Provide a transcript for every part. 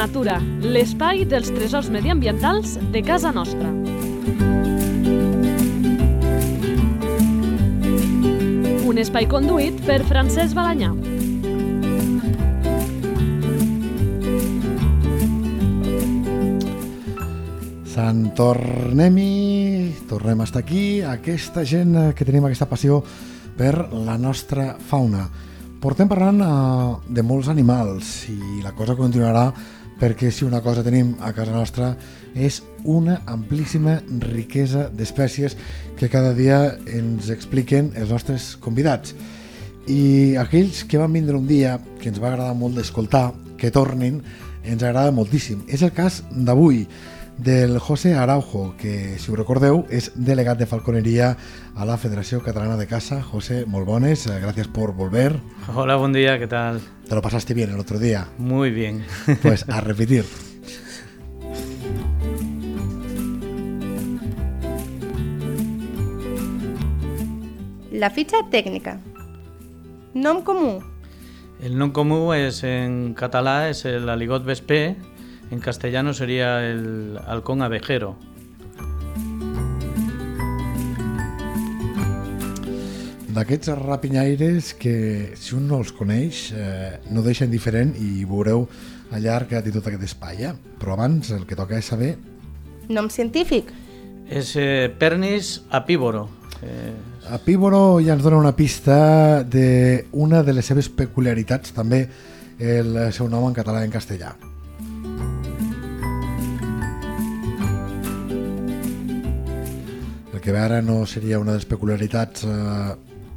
natura, l'espai dels tresors mediambientals de casa nostra. Un espai conduït per Francesc Balanyà. Sant tornem-hi, tornem a estar aquí, aquesta gent eh, que tenim aquesta passió per la nostra fauna. Portem parlant uh, de molts animals i la cosa continuarà perquè si una cosa tenim a casa nostra és una amplíssima riquesa d'espècies que cada dia ens expliquen els nostres convidats. I aquells que van vindre un dia, que ens va agradar molt d'escoltar, que tornin, ens agrada moltíssim. És el cas d'avui del José Araujo, que, si ho recordeu, és delegat de falconeria a la Federació Catalana de Caça. José, molt bones, eh, gracias por volver. Hola, buen día, ¿qué tal? Te lo pasaste bien el otro día. Muy bien. Pues a repetir. La fitxa tècnica. Nom comú. El nom comú es en català es el aligot vespé, en castellano sería el halcón abejero. D'aquests rapinyaires que, si un no els coneix, eh, no deixen diferent i veureu al llarg de tot aquest espai. Eh? Però abans el que toca és saber Nom científic. Es eh, Pernis apívoro. Eh, Apívoro ja ens dona una pista de una de les seves peculiaritats, també el seu nom en català i en castellà. Que ara no seria una de les peculiaritats eh,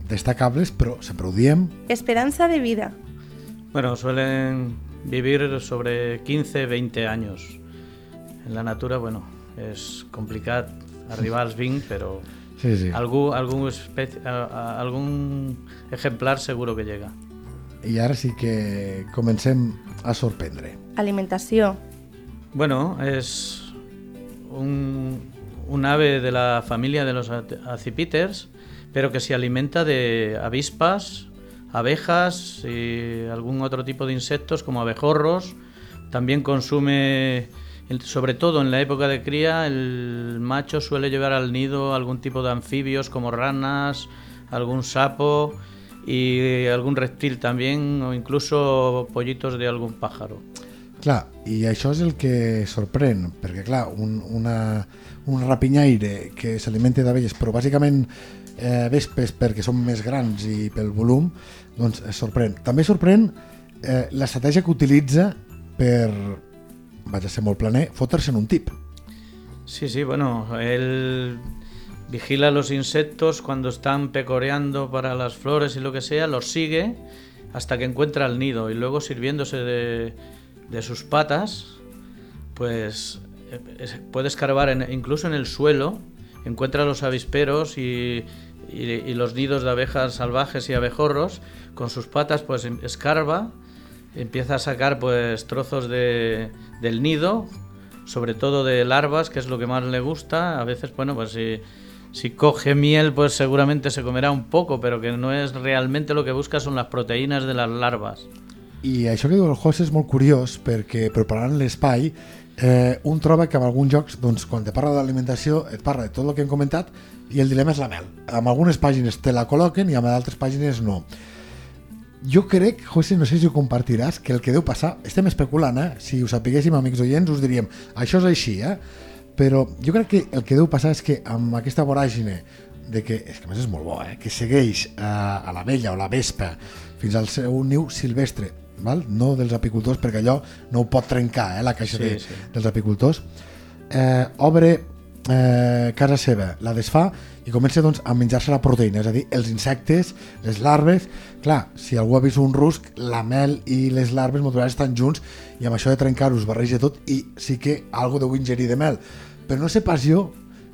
destacables, però sempre ho diem. Esperança de vida. bueno, suelen vivir sobre 15-20 años. En la natura, bueno, es complicado arribar als 20, pero Sí, sí. algún, algún, especie- a- a- algún ejemplar seguro que llega. I ara sí que comencem a sorprendre. Alimentació. Bueno, es un, un ave de la familia de los acipiters, pero que se alimenta de avispas, abejas y algún otro tipo de insectos como abejorros. También consume, sobre todo en la época de cría, el macho suele llevar al nido algún tipo de anfibios como ranas, algún sapo y algún reptil también, o incluso pollitos de algún pájaro. Clar, i això és el que sorprèn, perquè clar, un, una, un rapinyaire que s'alimenta d'abelles, però bàsicament eh, vespes perquè són més grans i pel volum, doncs sorprèn. També sorprèn eh, l'estratègia que utilitza per, vaig a ser molt planer, fotre's en un tip. Sí, sí, bueno, él vigila los insectos cuando están pecoreando para las flores y lo que sea, los sigue hasta que encuentra el nido y luego sirviéndose de, de sus patas, pues es- puede escarbar incluso en el suelo, encuentra los avisperos y, y- y los nidos de abejas salvajes y abejorros, con sus patas pues em- escarba, empieza a sacar pues trozos de, del nido, sobre todo de larvas, que es lo que más le gusta. A veces, bueno, pues si, si coge miel, pues seguramente se comerá un poco, pero que no es realmente lo que busca son las proteínas de las larvas. I això que diu el José és molt curiós perquè preparant l'espai eh, un troba que en alguns jocs doncs, quan te parla d'alimentació et parla de tot el que hem comentat i el dilema és la mel. En algunes pàgines te la col·loquen i en altres pàgines no. Jo crec, José, no sé si ho compartiràs, que el que deu passar, estem especulant, eh? si ho sapiguéssim, amics oients, us diríem, això és així, eh? però jo crec que el que deu passar és que amb aquesta voràgine de que, és que a més és molt bo, eh? que segueix eh, a la vella o la vespa fins al seu niu silvestre, val? no dels apicultors, perquè allò no ho pot trencar, eh? la caixa Sí, de, sí. dels apicultors, eh, obre eh, casa seva, la desfà i comença doncs, a menjar-se la proteïna, és a dir, els insectes, les larves... Clar, si algú ha vist un rusc, la mel i les larves naturals estan junts i amb això de trencar-ho es barreja tot i sí que algo deu ingerir de mel. Però no sé pas jo,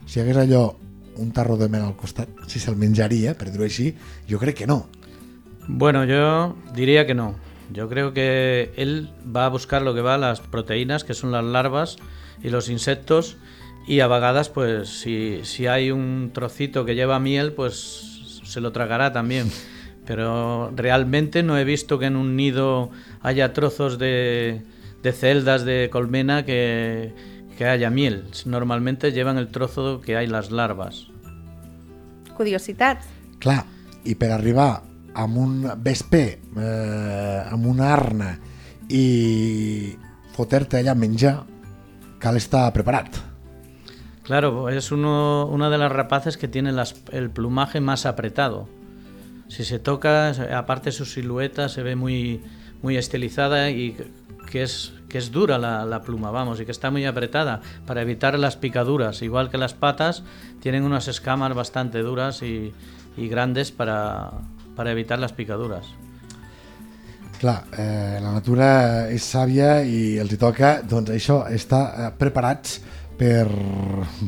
si hagués allò un tarro de mel al costat, si se'l menjaria, per dir-ho així, jo crec que no. Bueno, yo diría que no. Yo creo que él va a buscar lo que va, las proteínas, que son las larvas y los insectos, y a vagadas, pues si, si hay un trocito que lleva miel, pues se lo tragará también. Pero realmente no he visto que en un nido haya trozos de, de celdas de colmena que, que haya miel. Normalmente llevan el trozo que hay las larvas. Curiositats. Clar, i per arribar amb un vesper, eh, amb arna i fotre-te allà a menjar, cal estar preparat. Claro, es uno, una de las rapaces que tiene el plumaje más apretado. Si se toca, aparte su silueta se ve muy, muy estilizada y que es, que es dura la, pluma, vamos, y que está muy apretada para evitar las picaduras. Igual que las patas, tienen unas escamas bastante duras y grandes para, para evitar las picaduras. Clar, eh, la natura és sàvia i els hi toca, doncs això, estar eh, preparats per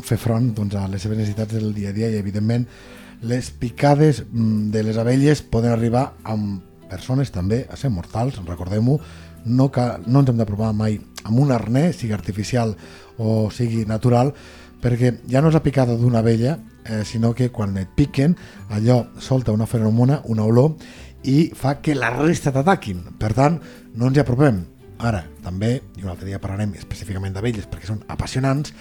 fer front doncs, a les seves necessitats del dia a dia i, evidentment, les picades mm, de les abelles poden arribar amb persones també a ser mortals, recordem-ho, no, ca, no ens hem de provar mai amb un arnès, sigui artificial o sigui natural, perquè ja no és la picada d'una abella, eh, sinó que quan et piquen, allò solta una feromona, una olor, i fa que la resta t'ataquin. Per tant, no ens hi apropem. Ara, també, i un altre dia parlarem específicament d'abelles, perquè són apassionants,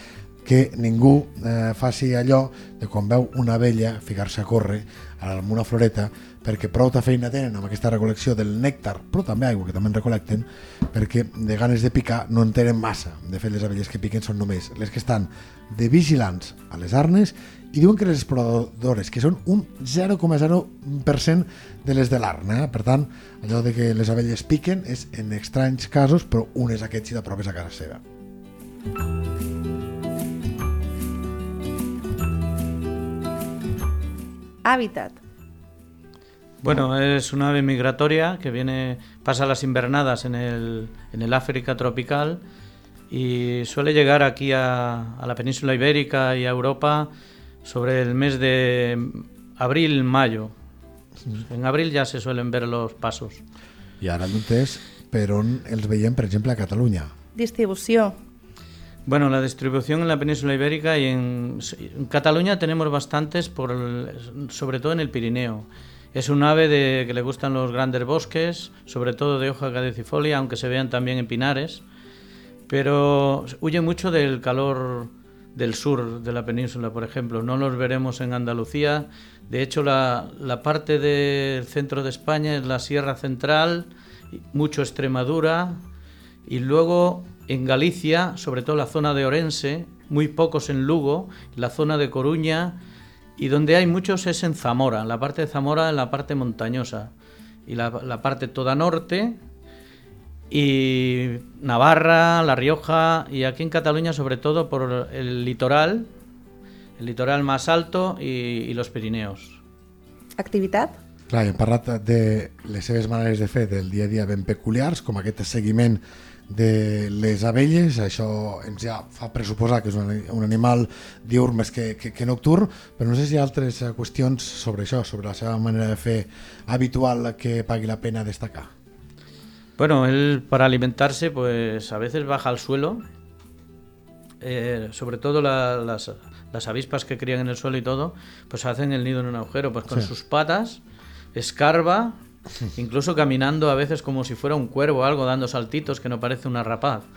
que ningú eh, faci allò de quan veu una abella ficar-se a córrer amb una floreta perquè prou feina tenen amb aquesta recol·lecció del nèctar, però també aigua que també en recolecten, perquè de ganes de picar no en tenen massa. De fet, les abelles que piquen són només les que estan de vigilants a les arnes i diuen que les exploradores, que són un 0,0% de les de l'arna. Eh? Per tant, allò de que les abelles piquen és en estranys casos, però un és aquest si t'apropes a casa seva. Hàbitat. Bueno, es una ave migratoria que viene, pasa las invernadas en el, en el África tropical y suele llegar aquí a, a la península ibérica y a Europa sobre el mes de abril-mayo. En abril ya se suelen ver los pasos. I ara és per on els veiem, per exemple, a Catalunya. Distribució. Bueno, la distribución en la península ibérica y en, Cataluña tenemos bastantes, por sobre todo en el Pirineo. Es un ave de, que le gustan los grandes bosques, sobre todo de hoja caducifolia, aunque se vean también en pinares, pero huye mucho del calor del sur de la península, por ejemplo. No los veremos en Andalucía. De hecho, la, la parte del centro de España es la Sierra Central, mucho Extremadura, y luego en Galicia, sobre todo la zona de Orense, muy pocos en Lugo, la zona de Coruña, y donde hay muchos es en Zamora, la parte de Zamora en la parte montañosa, y la, la parte toda norte, y Navarra, La Rioja, y aquí en Cataluña sobre todo por el litoral, el litoral más alto y, y los Pirineos. Activitat. Clar, hem parlat de les seves maneres de fer del dia a dia ben peculiars, com aquest seguiment de les abelles, això ens ja fa pressuposar que és un, un animal diurn més que, que, que nocturn, però no sé si hi ha altres eh, qüestions sobre això, sobre la seva manera de fer habitual que pagui la pena destacar. Bueno, él para alimentarse, pues a veces baja al suelo, eh, sobre todo la- las, las avispas que crían en el suelo y todo, pues hacen el nido en un agujero, pues con Sí. sus patas, escarba, incluso caminando a veces como si fuera un cuervo o algo, dando saltitos que no parece una rapaz.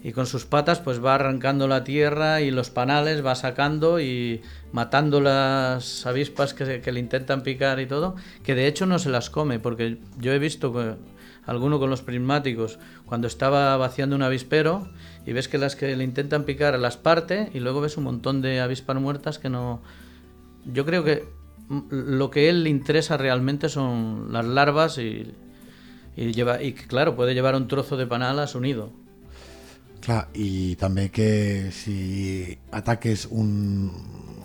Y con sus patas pues va arrancando la tierra y los panales va sacando y matando las avispas que, que le intentan picar y todo, que de hecho no se las come, porque yo he visto que alguno con los prismáticos cuando estaba vaciando un avispero y ves que las que le intentan picar las parte y luego ves un montón de avispas muertas que no... Yo creo que lo que él le interesa realmente son las larvas y, y, lleva, y claro, puede llevar un trozo de panal a su nido. Clar, i també que si ataques un,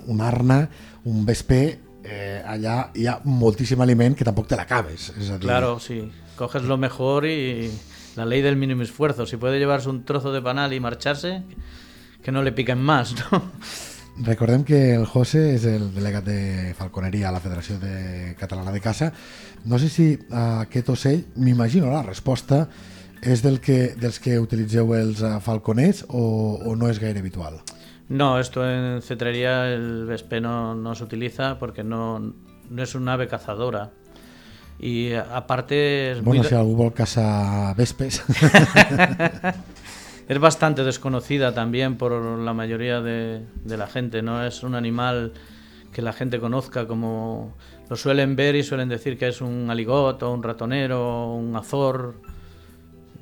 un arna, un vesper, eh, allà hi ha moltíssim aliment que tampoc te l'acabes. Claro, sí. Coges lo mejor y la ley del mínimo esfuerzo. Si puede llevarse un trozo de panal y marcharse, que no le piquen más, ¿no? Recordem que el José és el delegat de falconeria a la Federació de Catalana de Caça. No sé si uh, aquest ocell, m'imagino la resposta, és del que, dels que utilitzeu els uh, falconers o, o no és gaire habitual? No, esto en cetrería el vespe no, no se utiliza porque no, no es un ave cazadora. Y aparte es, muy Bueno, de- si algú vol caçar vespes... es bastante desconocida también por la mayoría de, la gente. No es un animal que la gente conozca como lo suelen ver y suelen decir que es un aligot o un ratonero un azor.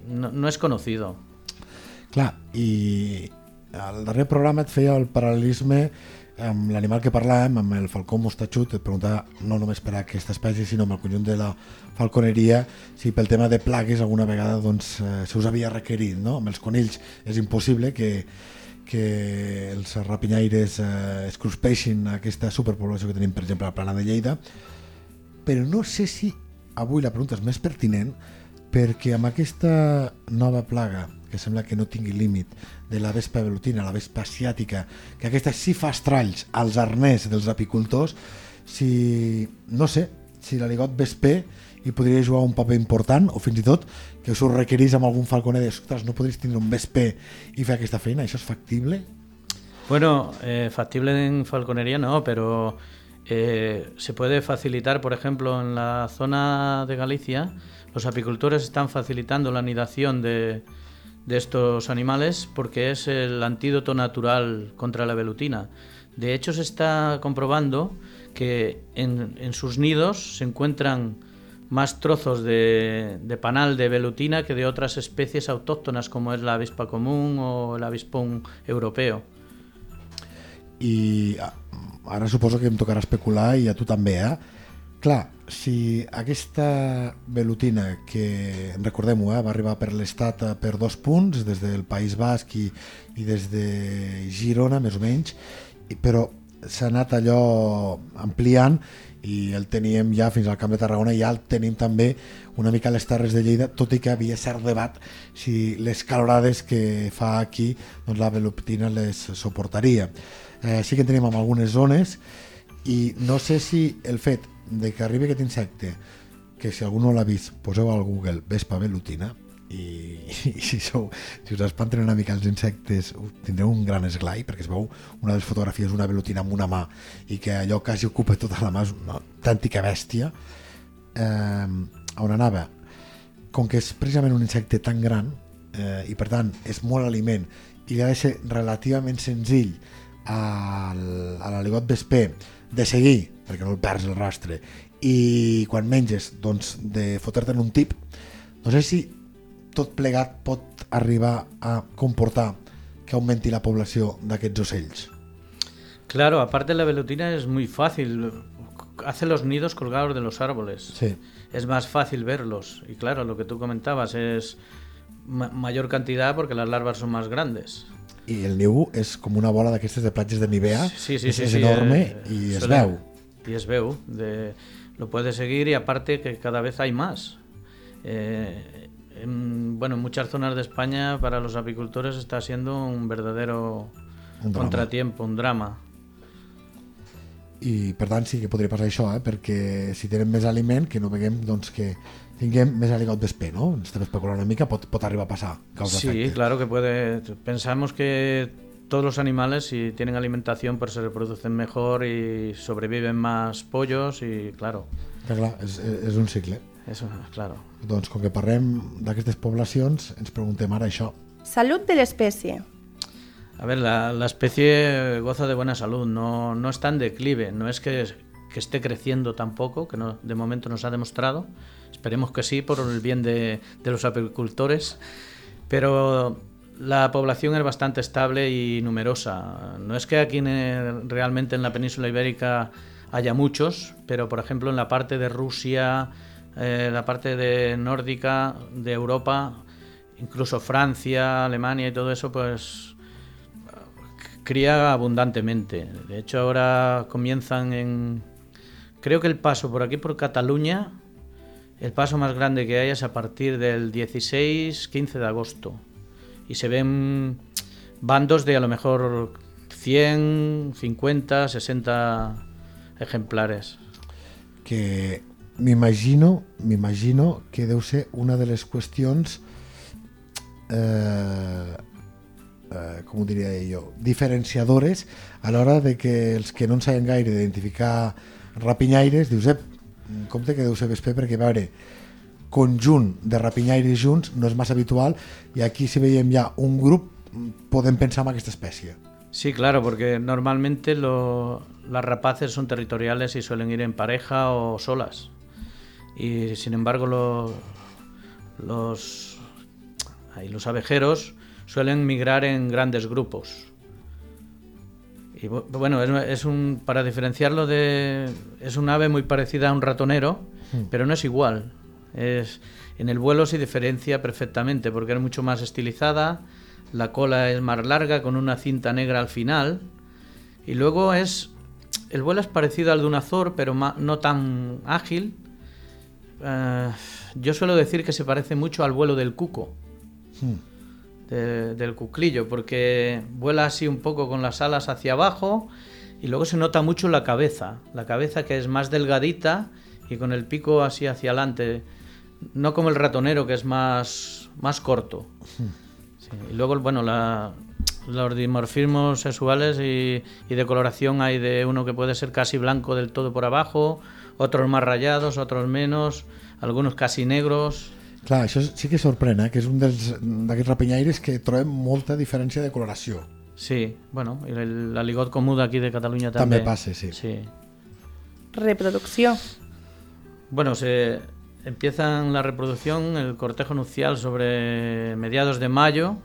No, es conocido. Clar, i al darrer programa el paral·lelisme amb l'animal que parlàvem, amb el falcó mostatxut, et preguntava no només per aquesta espècie, sinó amb el conjunt de la falconeria, si pel tema de plagues alguna vegada doncs, eh, se us havia requerit. No? Amb els conills és impossible que, que els rapinyaires eh, es cruspeixin aquesta superpoblació que tenim, per exemple, a la plana de Lleida, però no sé si avui la pregunta és més pertinent perquè amb aquesta nova plaga que sembla que no tingui límit de la vespa velutina, la vespa asiàtica, que aquesta sí fa estralls als arnès dels apicultors, si, no sé, si l'aligot vesper hi podria jugar un paper important o fins i tot que us ho requerís amb algun falconer de, ostres, no podries tindre un vesper i fer aquesta feina, això és factible? Bueno, eh, factible en falconería no, pero eh, se puede facilitar, por ejemplo, en la zona de Galicia, los apicultores están facilitando la anidación de, de estos animales porque es el antídoto natural contra la velutina. De hecho, se está comprobando que en, sus nidos se encuentran más trozos de, panal de velutina que de otras especies autóctonas como es la avispa común o el avispón europeo. i ah, ara suposo que em tocarà especular i a tu també, eh? Clar, si aquesta velutina que, recordem-ho, eh, va arribar per l'estat eh, per dos punts, des del País Basc i, i des de Girona, més o menys, però s'ha anat allò ampliant i el teníem ja fins al Camp de Tarragona i ja el tenim també una mica a les Terres de Lleida, tot i que havia cert debat si les calorades que fa aquí doncs la velutina les suportaria. Eh, sí que en tenim en algunes zones i no sé si el fet de que arribi aquest insecte que si algú no l'ha vist poseu al Google vespa velutina i, i si, sou, si us espanten una mica els insectes tindreu un gran esglai perquè es veu una de les fotografies una velutina amb una mà i que allò quasi ocupa tota la mà és una autèntica bèstia. Eh, on anava? Com que és precisament un insecte tan gran eh, i per tant és molt aliment i ha de ser relativament senzill al, a l'aligot vesper de seguir, perquè no el perds el rastre, i quan menges, doncs, de fotre-te'n un tip, no sé si tot plegat pot arribar a comportar que augmenti la població d'aquests ocells. Claro, aparte la velutina es muy fácil. Hace los nidos colgados de los árboles. Sí. Es más fácil verlos. Y claro, lo que tú comentabas es ma- mayor cantidad porque las larvas son más grandes. I el niu és com una bola d'aquestes de platges de Nivea, Sí, sí, sí. és sí, enorme eh, i es veu. Y es veu. De, lo puedes seguir y aparte que cada vez hay más. Eh, en, bueno, en muchas zonas de España para los apicultores está siendo un verdadero Un contratiempo, un drama. i per tant sí que podria passar això, eh? perquè si tenen més aliment que no veiem doncs, que tinguem més aligot vesper, no? Ens estem especulant una mica, pot, pot arribar a passar, Sí, efecte. claro que puede. Pensamos que todos los animales, si tienen alimentación, pues se reproducen mejor y sobreviven más pollos y claro, Que clar, és, és un cicle. eso, claro. Doncs com que parlem d'aquestes poblacions, ens preguntem ara això. Salut de l'espècie. A ver, la, la especie goza de buena salud, no, no está en declive, no es que, que esté creciendo tampoco, que no, de momento nos ha demostrado, esperemos que sí, por el bien de, de los apicultores, pero la población es bastante estable y numerosa. No es que aquí en- realmente en la península ibérica haya muchos, pero por ejemplo en la parte de Rusia, eh, la parte de nórdica, de Europa, incluso Francia, Alemania y todo eso, pues cría abundantemente. De hecho, ahora comienzan en... Creo que el paso por aquí, por Cataluña, el paso más grande que hay es a partir del 16-15 de agosto. Y se ven bandos de a lo mejor 100, 50, 60 ejemplares. Que m'imagino m'imagino que deu ser una de les qüestions eh, eh, com ho diria jo, diferenciadores a l'hora de que els que no en saben gaire d'identificar rapinyaires, dius, en compte que deu ser vesper perquè, a veure, conjunt de rapinyaires junts no és massa habitual i aquí si veiem ja un grup podem pensar en aquesta espècie. Sí, claro, porque normalmente lo, las rapaces son territoriales y suelen ir en pareja o solas. Y sin embargo lo- los, los abejeros suelen migrar en grandes grupos. Y bu- bueno, es, es un, para diferenciarlo de... Es un ave muy parecida a un ratonero, pero no es igual. Es, en el vuelo se diferencia perfectamente porque es mucho más estilizada, la cola es más larga con una cinta negra al final y luego es... El vuelo es parecido al de un azor, pero ma- no tan ágil. Eh, yo suelo decir que se parece mucho al vuelo del cuco. De- del cuclillo, porque vuela así un poco con las alas hacia abajo y luego se nota mucho la cabeza, la cabeza que es más delgadita y con el pico así hacia adelante, no como el ratonero que es más, más corto. Sí, Y luego, bueno, la- los dimorfismos sexuales y, y de coloración hay de uno que puede ser casi blanco del todo por abajo, otros más rayados, otros menos, algunos casi negros. Clar, això sí que sorprèn, eh? que és un d'aquests rapinyaires que trobem molta diferència de coloració. Sí, bueno, y el aligot comú de aquí de Cataluña També también. passa, sí. Sí. Reproducció. Bueno, se empiezan la reproducción, el cortejo nupcial sobre mediados de mayo.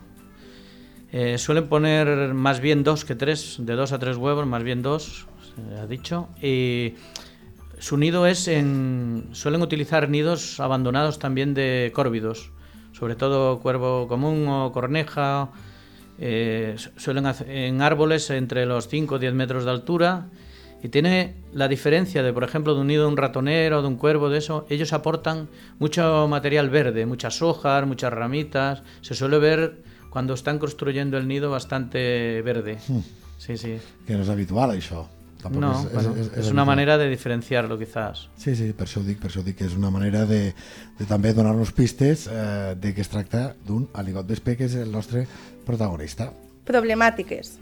Eh, suelen poner más bien dos que tres, de dos a tres huevos, más bien dos, se ha dicho. Y su nido es en. Suelen utilizar nidos abandonados también de córvidos, sobre todo cuervo común o corneja. eh, su- suelen hacer en árboles entre los 5 o 10 metros de altura. Y tiene la diferencia de, por ejemplo, de un nido de un ratonero, de un cuervo, de eso. Ellos aportan mucho material verde, muchas hojas, muchas ramitas. Se suele ver cuando están construyendo el nido bastante verde. Sí, sí. Que no és habitual, això. Tampoc No, és, bueno, és, es una manera de diferenciarlo, quizás. Sí, sí, per això ho dic, per això ho dic, que és una manera de, de també donar-nos pistes eh, de que es tracta d'un aligot vesper, que és el nostre protagonista. Problemàtiques.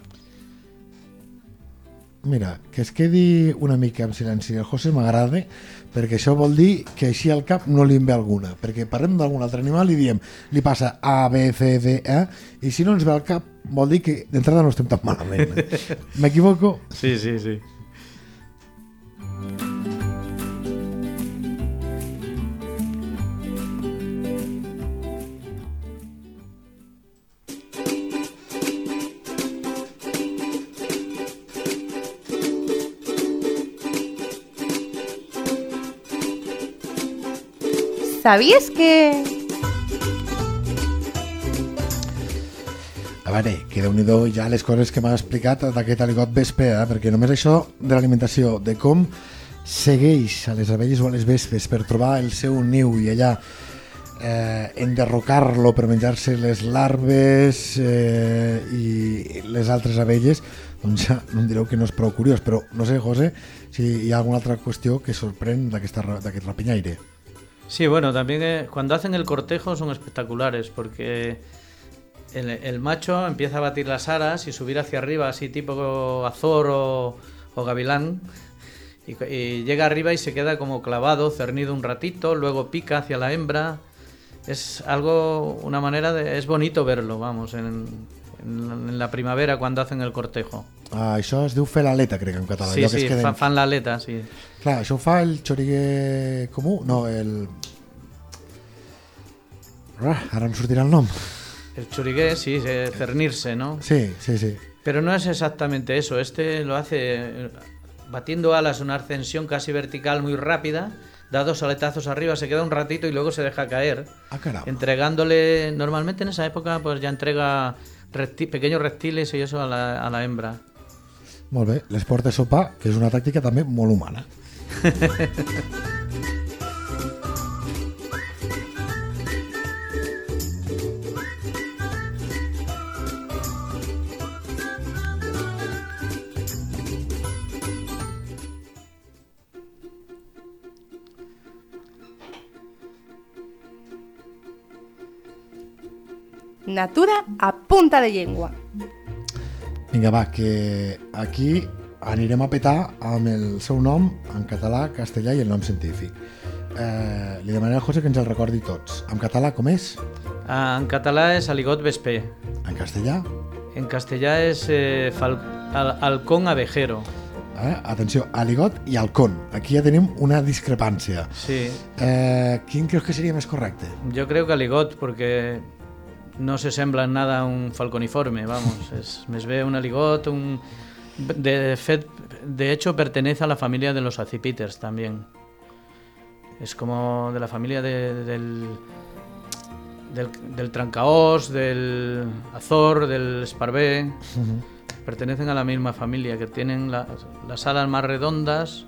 Mira, que es quedi una mica en silenci el José m'agrada, perquè això vol dir que així al cap no li en ve alguna, perquè parlem d'algun altre animal i diem, li passa A, B, C, D, E, i si no ens ve al cap vol dir que d'entrada no estem tan malament. M'equivoco? Sí, sí, sí. Sabies que... A veure, que déu nhi ja les coses que m'ha explicat d'aquest aligot vesper, eh? perquè només això de l'alimentació, de com segueix a les abelles o a les vespes per trobar el seu niu i allà eh, enderrocar-lo per menjar-se les larves eh, i les altres abelles, doncs ja no em direu que no és prou curiós, però no sé, José, si hi ha alguna altra qüestió que sorprèn d'aquest rapinyaire. Sí, bueno, también eh, cuando hacen el cortejo son espectaculares porque el, macho empieza a batir las aras y subir hacia arriba, así tipo azor o, o gavilán, y, y llega arriba y se queda como clavado, cernido un ratito, luego pica hacia la hembra. Es algo, una manera de... Es bonito verlo, vamos, en, en, la primavera cuando hacen el cortejo. Ah, això es diu fer l'aleta, crec, en català. Sí, allò que sí, es queden... fan, fan la aleta, sí. Clar, això ho fa el xoriguer comú? No, el... Ah, ara em sortirà el nom. El churigué, sí, eh, cernirse, ¿no? Sí, sí, sí. Pero no es exactamente eso. Este lo hace eh, batiendo alas, una ascensión casi vertical muy rápida, da dos aletazos arriba, se queda un ratito y luego se deja caer, Ah, caram. entregándole, normalmente en esa época pues ya entrega repti- pequeños reptiles y eso a la, a la hembra. Molt bé, les porta a sopar, que és una tàctica també molt humana. Natura a punta de llengua. Vinga, va, que aquí anirem a petar amb el seu nom en català, castellà i el nom científic. Eh, li demanaré al José que ens el recordi tots. En català com és? Ah, En català és aligot vespé. En castellà? En castellà és eh, fal... al- halcón abejero. Eh? Atenció, aligot i halcón. Aquí ja tenim una discrepància. Sí, Eh, quin creus que seria més correcte? yo creo que aligot porque no se sembla en nada a un falconiforme, vamos. Es, me ve un aligot, un... De, fet- de hecho pertenece a la familia de los acipiters también. Es como de la familia de- del, del, del trancaos, del azor, del esparvé. Pertenecen a la misma familia, que tienen la- las alas más redondas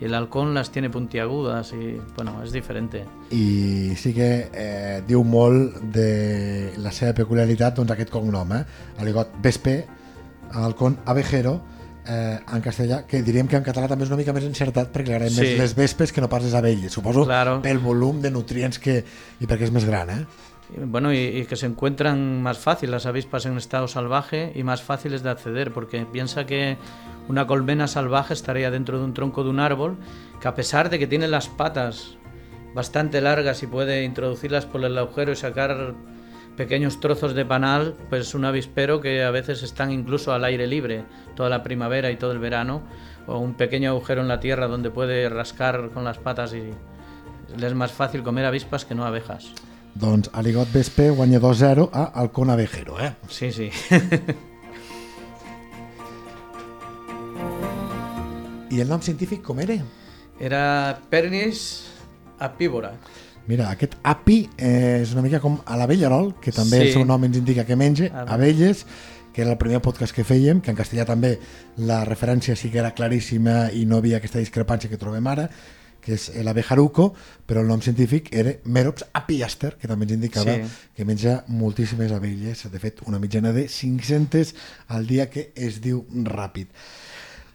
y el halcón las tiene puntiagudas y bueno, es diferente. I sí que eh, diu molt de la seva peculiaritat doncs, aquest cognom, eh? Aligot Vespe, halcón abejero, eh, en castellà, que diríem que en català també és una mica més encertat perquè agraden Sí. més les vespes que no pas les abelles, suposo Claro. pel volum de nutrients que, i perquè és més gran, eh? Bueno, y, que se encuentran más fácil las avispas en estado salvaje y más fáciles de acceder, porque piensa que una colmena salvaje estaría dentro de un tronco de un árbol, que a pesar de que tiene las patas bastante largas y puede introducirlas por el agujero y sacar pequeños trozos de panal, pues un avispero que a veces están incluso al aire libre toda la primavera y todo el verano, o un pequeño agujero en la tierra donde puede rascar con las patas y le es más fácil comer avispas que no abejas. Doncs Aligot Vespe guanya 2-0 a halcón abejero, eh? Sí, sí. I el nom científic com era? Era Pernis apívora. Mira, aquest api eh, és una mica com a l'abellarol, que també Sí. el seu nom ens indica que menja Ave- abelles, que era el primer podcast que fèiem, que en castellà també la referència sí que era claríssima i no havia aquesta discrepància que trobem ara, que és l'abejaruco, però el nom científic era Merops apiaster, que també ens indicava Sí. que menja moltíssimes abelles, de fet una mitjana de 500 al dia que es diu ràpid.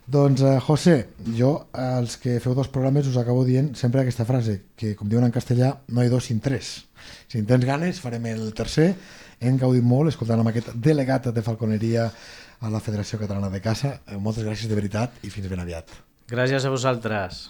Doncs, eh, José, jo, als que feu dos programes, us acabo dient sempre aquesta frase, que, com diuen en castellà, no hi ha dos sin tres. Si en tens ganes, farem el tercer. Hem gaudit molt escoltant amb aquest delegat de falconeria a la Federació Catalana de Caça. Eh, Moltes gràcies de veritat i fins ben aviat. Gràcies a vosaltres.